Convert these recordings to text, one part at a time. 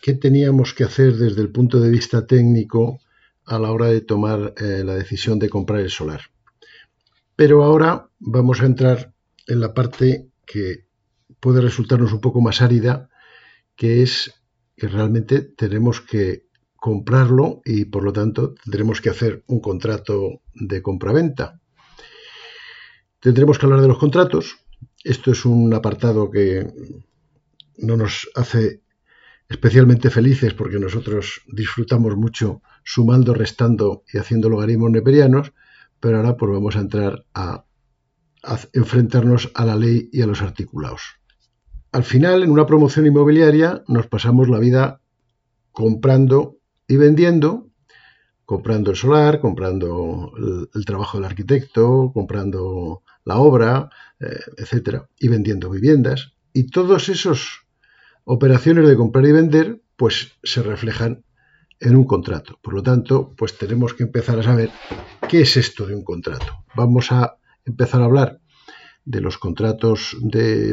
qué teníamos que hacer desde el punto de vista técnico a la hora de tomar eh, la decisión de comprar el solar. Pero ahora vamos a entrar en la parte que puede resultarnos un poco más árida, que es que realmente tenemos que comprarlo y por lo tanto tendremos que hacer un contrato de compraventa. Tendremos que hablar de los contratos. Esto es un apartado que no nos hace especialmente felices porque nosotros disfrutamos mucho sumando, restando y haciendo logaritmos neperianos, pero ahora pues vamos a entrar a, enfrentarnos a la ley y a los articulados. Al final, en una promoción inmobiliaria nos pasamos la vida comprando y vendiendo, comprando el solar, comprando el, el trabajo del arquitecto, comprando la obra, eh, etcétera, y vendiendo viviendas. Y todos esos operaciones de comprar y vender, pues se reflejan en un contrato. Por lo tanto, pues tenemos que empezar a saber qué es esto de un contrato. Vamos a empezar a hablar de los contratos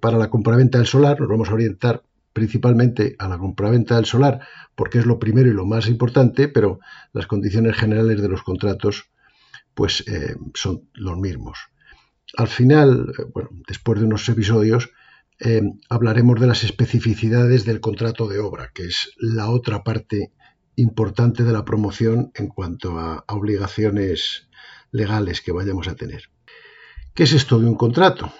para la compraventa del solar. Nos vamos a orientar principalmente a la compraventa del solar porque es lo primero y lo más importante, pero las condiciones generales de los contratos pues eh, son los mismos. Al final, eh, bueno, después de unos episodios, eh, hablaremos de las especificidades del contrato de obra, que es la otra parte importante de la promoción en cuanto a, obligaciones legales que vayamos a tener. ¿Qué es esto de un contrato?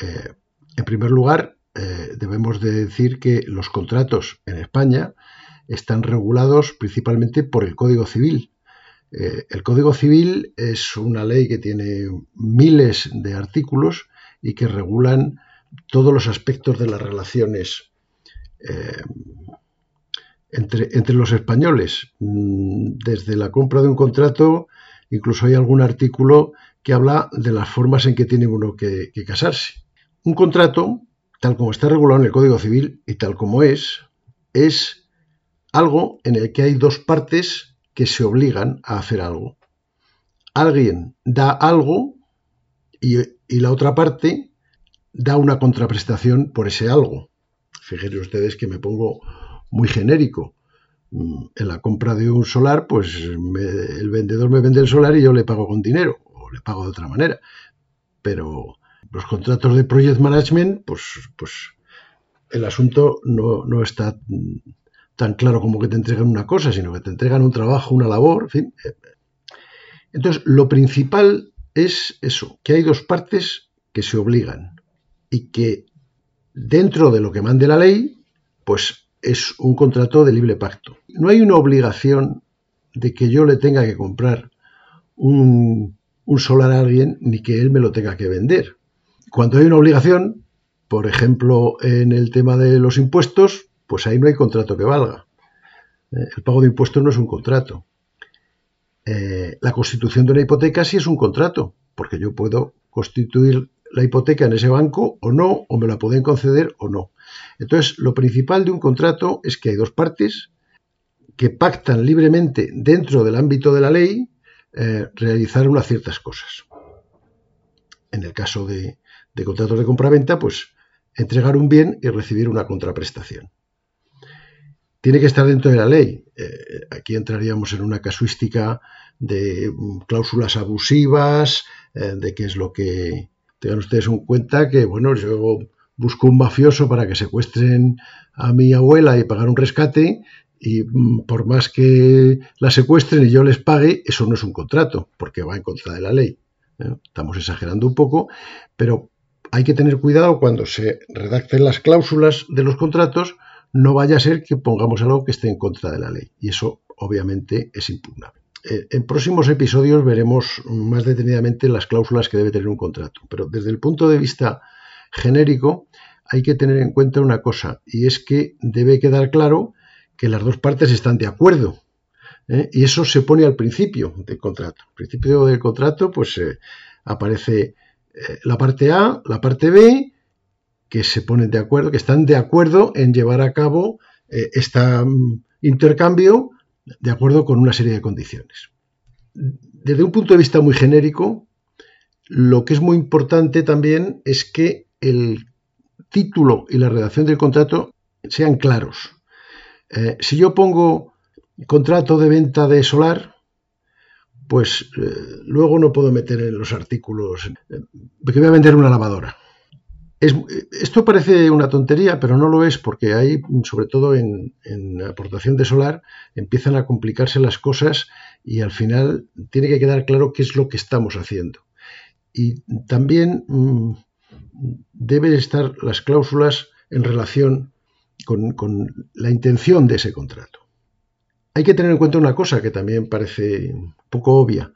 Eh, en primer lugar, eh, debemos de decir que los contratos en España están regulados principalmente por el Código Civil. El Código Civil es una ley que tiene miles de artículos y que regulan todos los aspectos de las relaciones eh, entre, entre, los españoles. Mm, desde la compra de un contrato, incluso hay algún artículo que habla de las formas en que tiene uno que, que casarse. Un contrato, tal como está regulado en el Código Civil y tal como es, es algo en el que hay dos partes que se obligan a hacer algo. Alguien da algo y, y la otra parte da una contraprestación por ese algo. Fíjense ustedes que me pongo muy genérico. Mm, en la compra de un solar, pues me, el vendedor me vende el solar y yo le pago con dinero, o le pago de otra manera. Pero los contratos de project management, pues, pues el asunto no, no está tan claro como que te entregan una cosa, sino que te entregan un trabajo, una labor, en fin. Entonces, lo principal es eso, que hay dos partes que se obligan y que dentro de lo que mande la ley, pues es un contrato de libre pacto. No hay una obligación de que yo le tenga que comprar un, solar a alguien ni que él me lo tenga que vender. Cuando hay una obligación, por ejemplo, en el tema de los impuestos, pues ahí no hay contrato que valga. Eh, el pago de impuestos no es un contrato. Eh, la constitución de una hipoteca sí es un contrato, porque yo puedo constituir la hipoteca en ese banco o no, o me la pueden conceder o no. Entonces, lo principal de un contrato es que hay dos partes que pactan libremente dentro del ámbito de la ley eh, realizar unas ciertas cosas. En el caso de, de contratos de compraventa, pues entregar un bien y recibir una contraprestación. Tiene que estar dentro de la ley. Eh, aquí entraríamos en una casuística de mm, cláusulas abusivas, eh, de qué es lo que, Tengan ustedes en cuenta que, bueno, yo busco un mafioso para que secuestren a mi abuela y pagar un rescate y mm, por más que la secuestren y yo les pague, eso no es un contrato, porque va en contra de la ley. ¿eh? Estamos exagerando un poco, pero hay que tener cuidado cuando se redacten las cláusulas de los contratos, no vaya a ser que pongamos algo que esté en contra de la ley. Y eso obviamente es impugnable. Eh, en próximos episodios veremos más detenidamente las cláusulas que debe tener un contrato, pero desde el punto de vista genérico, hay que tener en cuenta una cosa, y es que debe quedar claro que las dos partes están de acuerdo. ¿eh? Y eso se pone al principio del contrato. Al principio del contrato, pues eh, aparece la parte A, la parte B, que se ponen de acuerdo, que están de acuerdo en llevar a cabo este intercambio de acuerdo con una serie de condiciones. Desde un punto de vista muy genérico, lo que es muy importante también es que el título y la redacción del contrato sean claros. Eh, si yo pongo contrato de venta de solar, pues eh, luego no puedo meter en los artículos eh, que voy a vender una lavadora. Esto parece una tontería, pero no lo es porque hay, sobre todo en, en, aportación de solar, empiezan a complicarse las cosas y al final tiene que quedar claro qué es lo que estamos haciendo. Y también mm, deben estar las cláusulas en relación con, la intención de ese contrato. Hay que tener en cuenta una cosa que también parece poco obvia.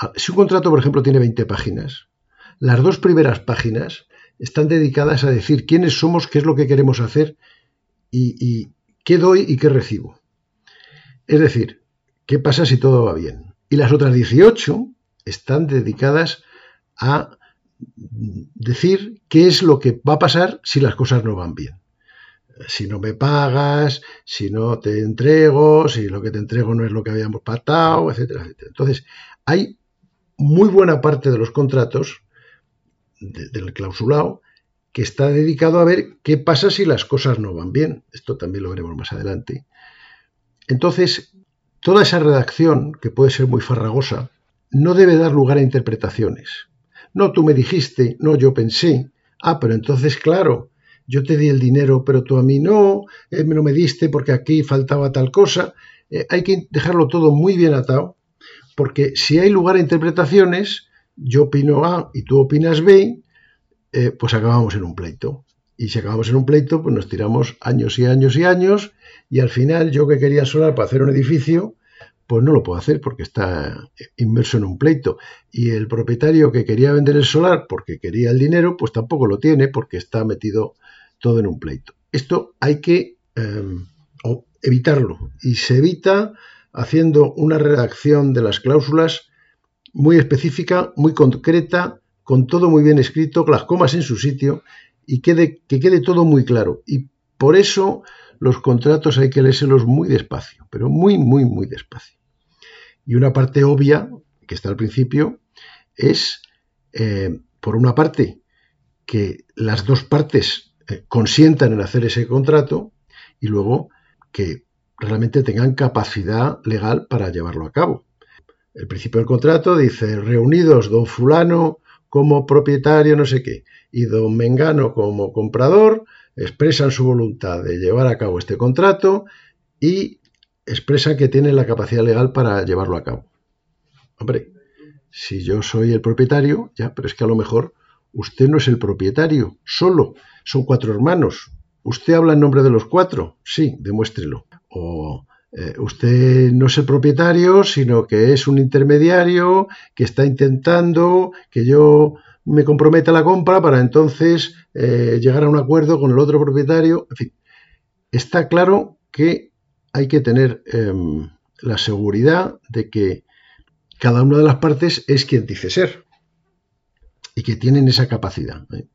Ah, si un contrato, por ejemplo, tiene 20 páginas, las dos primeras páginas están dedicadas a decir quiénes somos, qué es lo que queremos hacer y, qué doy y qué recibo. Es decir, qué pasa si todo va bien. Y las otras 18 están dedicadas a decir qué es lo que va a pasar si las cosas no van bien. Si no me pagas, si no te entrego, si lo que te entrego no es lo que habíamos pactado, etcétera, etcétera. Entonces, hay muy buena parte de los contratos del clausulado que está dedicado a ver qué pasa si las cosas no van bien. Esto también lo veremos más adelante. Entonces, toda esa redacción, que puede ser muy farragosa, no debe dar lugar a interpretaciones. No, tú me dijiste, no, yo pensé. Ah, pero entonces, claro, yo te di el dinero, pero tú a mí no, eh, no me diste porque aquí faltaba tal cosa. Eh, hay que dejarlo todo muy bien atado, porque si hay lugar a interpretaciones, yo opino A y tú opinas B, eh, pues acabamos en un pleito. Y si acabamos en un pleito, pues nos tiramos años y años y años, y al final yo que quería solar para hacer un edificio, pues no lo puedo hacer porque está inmerso en un pleito. Y el propietario que quería vender el solar porque quería el dinero, pues tampoco lo tiene porque está metido todo en un pleito. Esto hay que em, evitarlo y se evita haciendo una redacción de las cláusulas muy específica, muy concreta, con todo muy bien escrito, las comas en su sitio y quede, que quede todo muy claro. Y por eso los contratos hay que leérselos muy despacio, pero muy, muy, muy despacio. Y una parte obvia, que está al principio, es, eh, por una parte, que las dos partes eh, consientan en hacer ese contrato y luego que realmente tengan capacidad legal para llevarlo a cabo. El principio del contrato dice, reunidos don fulano como propietario, no sé qué, y don Mengano como comprador, expresan su voluntad de llevar a cabo este contrato y expresan que tienen la capacidad legal para llevarlo a cabo. Hombre, si yo soy el propietario, ya, pero es que a lo mejor usted no es el propietario, solo, son cuatro hermanos. ¿Usted habla en nombre de los cuatro? Sí, demuéstrelo. O eh, usted no es el propietario, sino que es un intermediario que está intentando que yo me comprometa a la compra para entonces eh, llegar a un acuerdo con el otro propietario. En fin, está claro que hay que tener em, la seguridad de que cada una de las partes es quien dice ser y que tienen esa capacidad. ¿eh?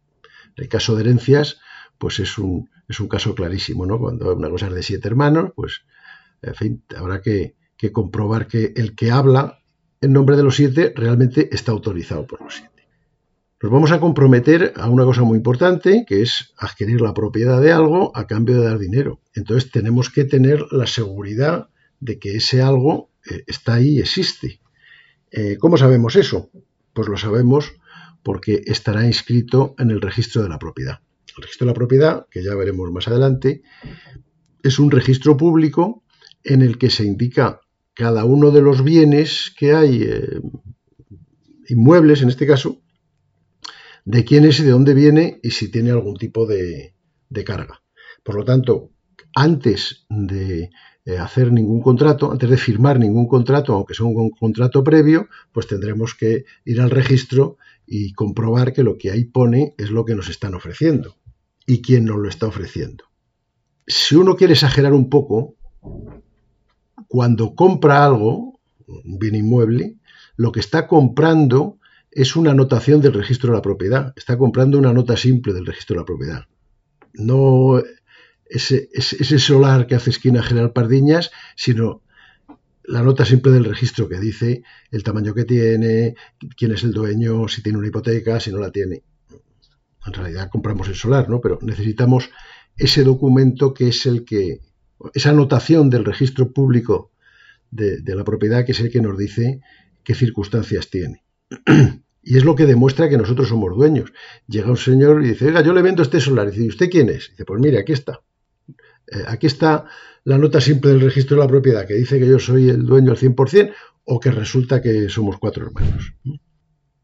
El caso de herencias, pues es un, es un caso clarísimo, ¿no? Cuando una cosa es de siete hermanos, pues, en fin, habrá que, que comprobar que el que habla en nombre de los siete realmente está autorizado por los siete. Nos vamos a comprometer a una cosa muy importante, que es adquirir la propiedad de algo a cambio de dar dinero. Entonces tenemos que tener la seguridad de que ese algo eh, está ahí existe. Eh, ¿Cómo sabemos eso? Pues lo sabemos porque estará inscrito en el registro de la propiedad. El registro de la propiedad, que ya veremos más adelante, es un registro público en el que se indica cada uno de los bienes que hay, eh, inmuebles en este caso, de quién es y de dónde viene y si tiene algún tipo de, carga. Por lo tanto, antes de eh, hacer ningún contrato, antes de firmar ningún contrato, aunque sea un contrato previo, pues tendremos que ir al registro y comprobar que lo que ahí pone es lo que nos están ofreciendo. y quién nos lo está ofreciendo. Si uno quiere exagerar un poco, cuando compra algo, un bien inmueble, lo que está comprando es una anotación del registro de la propiedad. Está comprando una nota simple del registro de la propiedad. No ese, ese solar que hace esquina General Pardiñas, sino la nota simple del registro que dice el tamaño que tiene, quién es el dueño, si tiene una hipoteca, si no la tiene. En realidad compramos el solar, ¿no? Pero necesitamos ese documento que es el que, esa anotación del registro público de, la propiedad que es el que nos dice qué circunstancias tiene. Y es lo que demuestra que nosotros somos dueños. Llega un señor y dice, oiga, yo le vendo este solar. Y dice, ¿y usted quién es? Y dice, pues mire, aquí está. Eh, aquí está la nota simple del registro de la propiedad que dice que yo soy el dueño al 100% o que resulta que somos cuatro hermanos.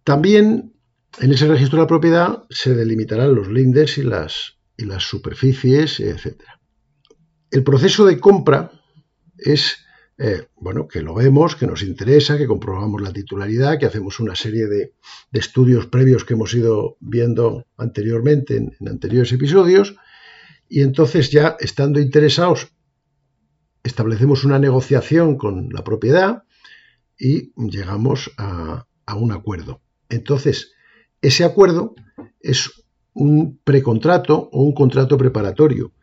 También en ese registro de la propiedad se delimitarán los lindes y las, y las superficies, etc. El proceso de compra es, eh, bueno, que lo vemos, que nos interesa, que comprobamos la titularidad, que hacemos una serie de, estudios previos que hemos ido viendo anteriormente en anteriores episodios, y entonces ya estando interesados establecemos una negociación con la propiedad y llegamos a, un acuerdo. Entonces, ese acuerdo es un precontrato o un contrato preparatorio,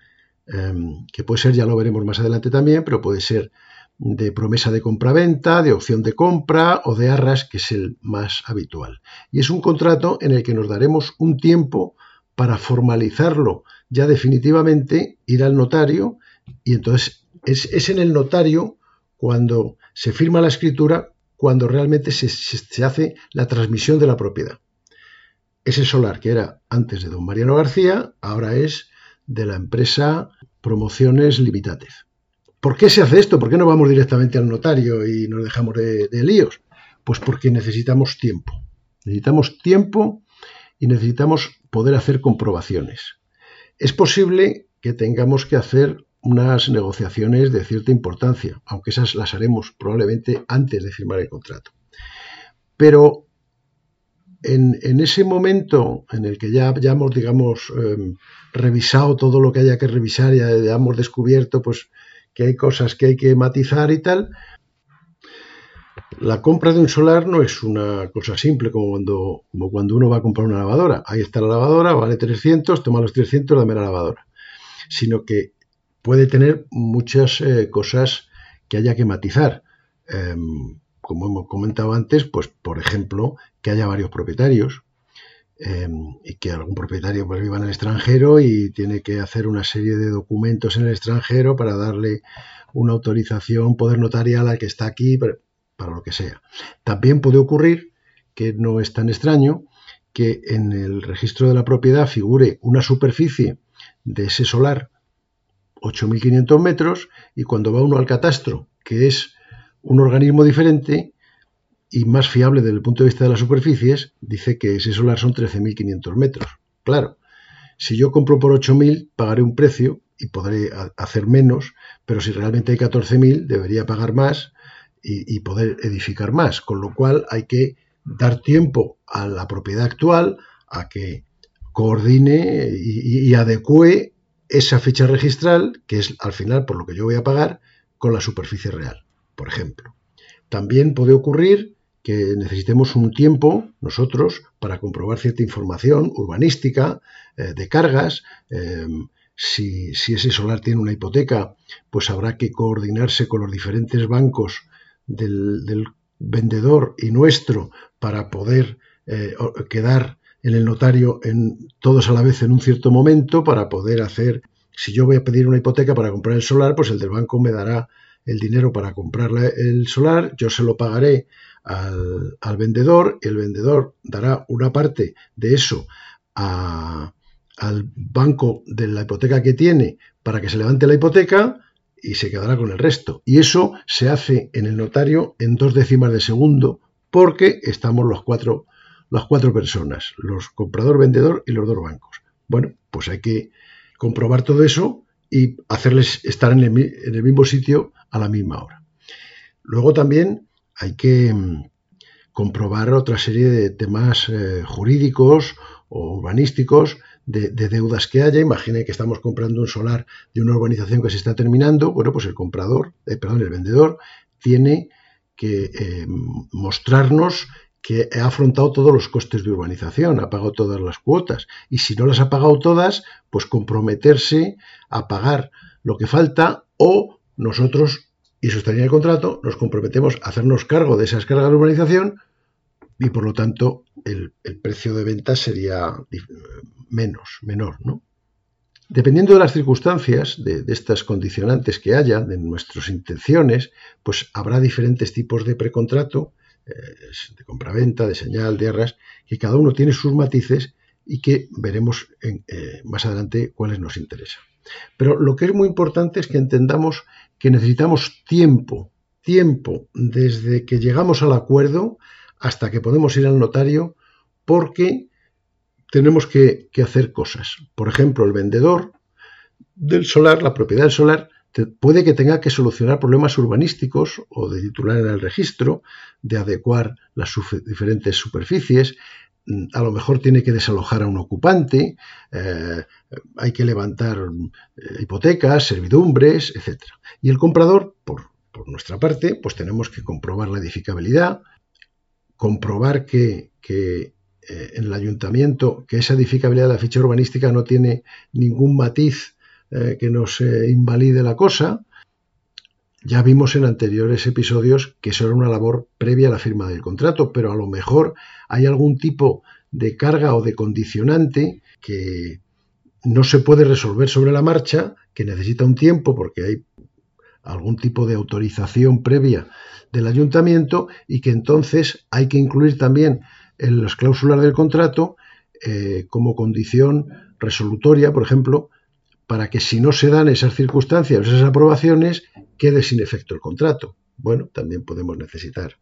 que puede ser, ya lo veremos más adelante también, pero puede ser de promesa de compraventa, de opción de compra o de arras, que es el más habitual. Y es un contrato en el que nos daremos un tiempo para formalizarlo ya definitivamente, ir al notario y entonces es, en el notario cuando se firma la escritura, cuando realmente se, se, hace la transmisión de la propiedad. Ese solar que era antes de don Mariano García, ahora es de la empresa Promociones Limitates. ¿Por qué se hace esto? ¿Por qué no vamos directamente al notario y nos dejamos de líos? Pues porque necesitamos tiempo. Necesitamos tiempo y necesitamos poder hacer comprobaciones. Es posible que tengamos que hacer unas negociaciones de cierta importancia, aunque esas las haremos probablemente antes de firmar el contrato. Pero en, ese momento en el que ya, hemos, digamos, em, revisado todo lo que haya que revisar, ya, ya hemos descubierto pues, que hay cosas que hay que matizar y tal, la compra de un solar no es una cosa simple como cuando, como cuando uno va a comprar una lavadora. Ahí está la lavadora, vale 300, toma los 300, dame la lavadora. Sino que puede tener muchas eh, cosas que haya que matizar. Em, como hemos comentado antes, pues por ejemplo, que haya varios propietarios em, y que algún propietario pues, viva en el extranjero y tiene que hacer una serie de documentos en el extranjero para darle una autorización, poder notarial al que está aquí para lo que sea. También puede ocurrir, que no es tan extraño, que en el registro de la propiedad figure una superficie de ese solar 8.500 metros y cuando va uno al catastro, que es un organismo diferente y más fiable desde el punto de vista de las superficies, dice que ese solar son 13.500 metros. Claro, si yo compro por 8.000, pagaré un precio y podré hacer menos, pero si realmente hay 14.000, debería pagar más y, poder edificar más. Con lo cual hay que dar tiempo a la propiedad actual a que coordine y, adecue esa fecha registral, que es al final por lo que yo voy a pagar, con la superficie real, por ejemplo. También puede ocurrir que necesitemos un tiempo nosotros para comprobar cierta información urbanística, eh, de cargas. Em, si, ese solar tiene una hipoteca, pues habrá que coordinarse con los diferentes bancos del, vendedor y nuestro para poder eh, quedar en el notario en, todos a la vez en un cierto momento para poder hacer, si yo voy a pedir una hipoteca para comprar el solar, pues el del banco me dará el dinero para comprar el solar, yo se lo pagaré al, vendedor, el vendedor dará una parte de eso al banco de la hipoteca que tiene para que se levante la hipoteca y se quedará con el resto. Y eso se hace en el notario en dos décimas de segundo porque estamos los cuatro, las cuatro personas, los comprador, vendedor y los dos bancos. Bueno, pues hay que comprobar todo eso y hacerles estar en el, mismo sitio a la misma hora. Luego también hay que mm, comprobar otra serie de temas eh, jurídicos o urbanísticos de, deudas que haya. Imagine que estamos comprando un solar de una urbanización que se está terminando. Bueno, pues el comprador, eh, perdón, el vendedor tiene que eh, mostrarnos que ha afrontado todos los costes de urbanización, ha pagado todas las cuotas y si no las ha pagado todas, pues comprometerse a pagar lo que falta o nosotros, y en el contrato, nos comprometemos a hacernos cargo de esas cargas de urbanización y por lo tanto el, precio de venta sería menos, menor, ¿no? Dependiendo de las circunstancias, de, estas condicionantes que haya, de nuestras intenciones, pues habrá diferentes tipos de precontrato, eh, de compraventa, de señal, de arras, que cada uno tiene sus matices y que veremos eh, más adelante cuáles nos interesan. Pero lo que es muy importante es que entendamos que necesitamos tiempo, tiempo desde que llegamos al acuerdo hasta que podemos ir al notario porque tenemos que, hacer cosas. Por ejemplo, el vendedor del solar, la propiedad del solar, puede que tenga que solucionar problemas urbanísticos o de titular en el registro, de adecuar las diferentes superficies, a lo mejor tiene que desalojar a un ocupante, eh, hay que levantar eh, hipotecas, servidumbres, etc. Y el comprador, por, por, nuestra parte, pues tenemos que comprobar la edificabilidad, comprobar que, eh, en el ayuntamiento que esa edificabilidad de la ficha urbanística no tiene ningún matiz que nos invalide la cosa. Ya vimos en anteriores episodios que eso era una labor previa a la firma del contrato, pero a lo mejor hay algún tipo de carga o de condicionante que no se puede resolver sobre la marcha, que necesita un tiempo porque hay algún tipo de autorización previa del ayuntamiento y que entonces hay que incluir también en las cláusulas del contrato eh, como condición resolutoria, por ejemplo, para que si no se dan esas circunstancias, esas aprobaciones, quede sin efecto el contrato. Bueno, también podemos necesitar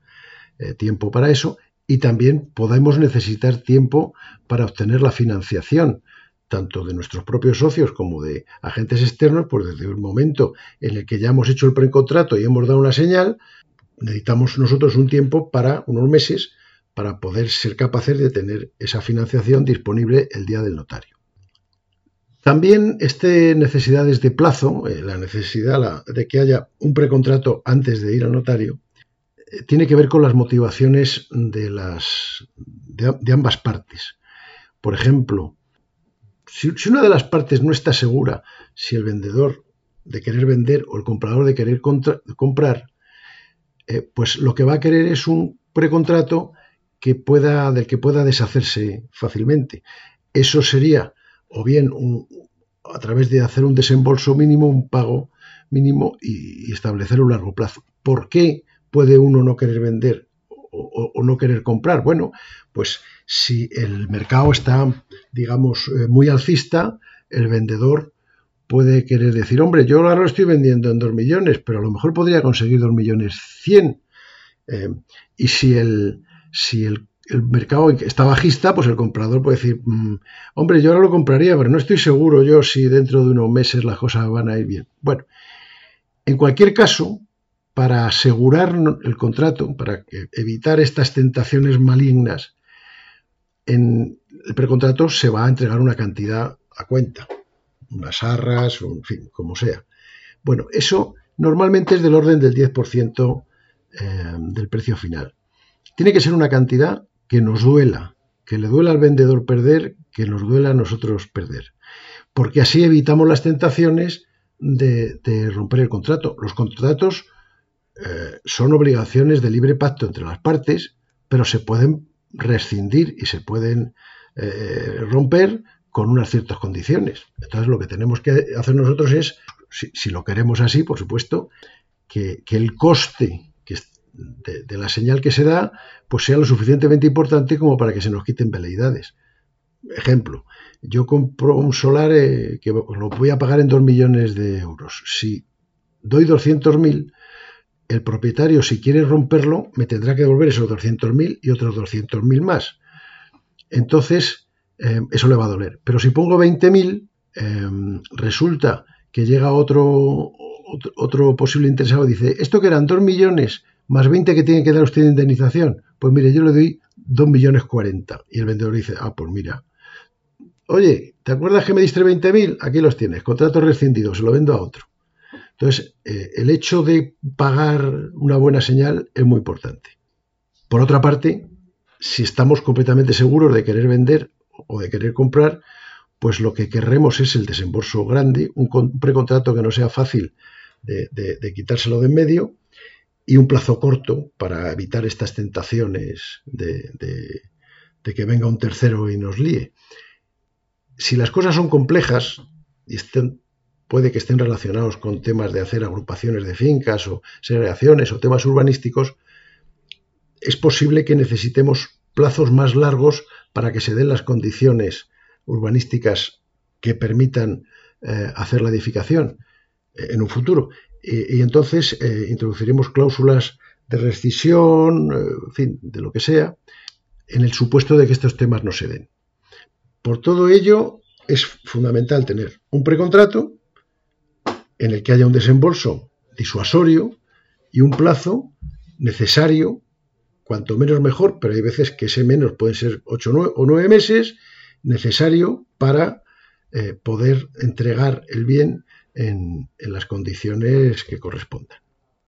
eh, tiempo para eso y también podemos necesitar tiempo para obtener la financiación tanto de nuestros propios socios como de agentes externos, pues desde el momento en el que ya hemos hecho el precontrato y hemos dado una señal, necesitamos nosotros un tiempo para, unos meses, para poder ser capaces de tener esa financiación disponible el día del notario. También este necesidades de plazo, eh, la necesidad de que haya un precontrato antes de ir al notario, eh, tiene que ver con las motivaciones de, las, de ambas partes. Por ejemplo, si, una de las partes no está segura si el vendedor de querer vender o el comprador de querer comprar, eh, pues lo que va a querer es un precontrato que pueda, del que pueda deshacerse fácilmente. Eso sería o bien a través de hacer un desembolso mínimo, un pago mínimo y, establecer un largo plazo. ¿Por qué puede uno no querer vender o, no querer comprar? Bueno, pues si el mercado está, digamos, eh, muy alcista, el vendedor puede querer decir, hombre, yo ahora lo estoy vendiendo en 2 millones, pero a lo mejor podría conseguir 2 millones 100. Eh, y si el, si el, mercado está bajista, pues el comprador puede decir, mm, hombre, yo ahora lo compraría, pero no estoy seguro yo si dentro de unos meses las cosas van a ir bien. Bueno, en cualquier caso, para asegurar el contrato, para evitar estas tentaciones malignas, en el precontrato se va a entregar una cantidad a cuenta, unas arras, en fin, como sea. Bueno, eso normalmente es del orden del 10% eh, del precio final. Tiene que ser una cantidad que nos duela, que le duela al vendedor perder, que nos duela a nosotros perder. Porque así evitamos las tentaciones de, romper el contrato. Los contratos eh, son obligaciones de libre pacto entre las partes, pero se pueden rescindir y se pueden eh, romper con unas ciertas condiciones. Entonces lo que tenemos que hacer nosotros es, si, lo queremos así, por supuesto, que, el coste de, la señal que se da pues sea lo suficientemente importante como para que se nos quiten veleidades. Ejemplo, yo compro un solar eh, que lo voy a pagar en 2 millones de euros. Si doy 200.000, el propietario, si quiere romperlo, me tendrá que devolver esos 200.000 y otros 200.000 más. Entonces, eh, eso le va a doler. Pero si pongo 20.000, eh, resulta que llega otro, otro, posible interesado y dice, esto que eran 2 millones más 20 que tiene que dar usted de indemnización, pues mire, yo le doy 2 millones 40. Y el vendedor dice, ah, pues mira, Oye, ¿te acuerdas que me diste 20.000? Aquí los tienes, contrato rescindido, se lo vendo a otro. Entonces, eh, el hecho de pagar una buena señal es muy importante. Por otra parte, si estamos completamente seguros de querer vender o de querer comprar, pues lo que querremos es el desembolso grande, un, precontrato que no sea fácil de, quitárselo de en medio y un plazo corto para evitar estas tentaciones de, que venga un tercero y nos líe. Si las cosas son complejas y estén, puede que estén relacionados con temas de hacer agrupaciones de fincas o segregaciones o temas urbanísticos, es posible que necesitemos plazos más largos para que se den las condiciones urbanísticas que permitan eh, hacer la edificación eh, en un futuro. Y, entonces eh, introduciremos cláusulas de rescisión, en fin, de lo que sea, en el supuesto de que estos temas no se den. Por todo ello, es fundamental tener un precontrato en el que haya un desembolso disuasorio y un plazo necesario, cuanto menos mejor, pero hay veces que ese menos pueden ser 8 o 9 meses, necesario para eh, poder entregar el bien en las condiciones que correspondan.